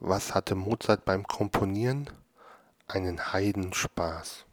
Was hatte Mozart beim Komponieren? Einen Heidenspaß.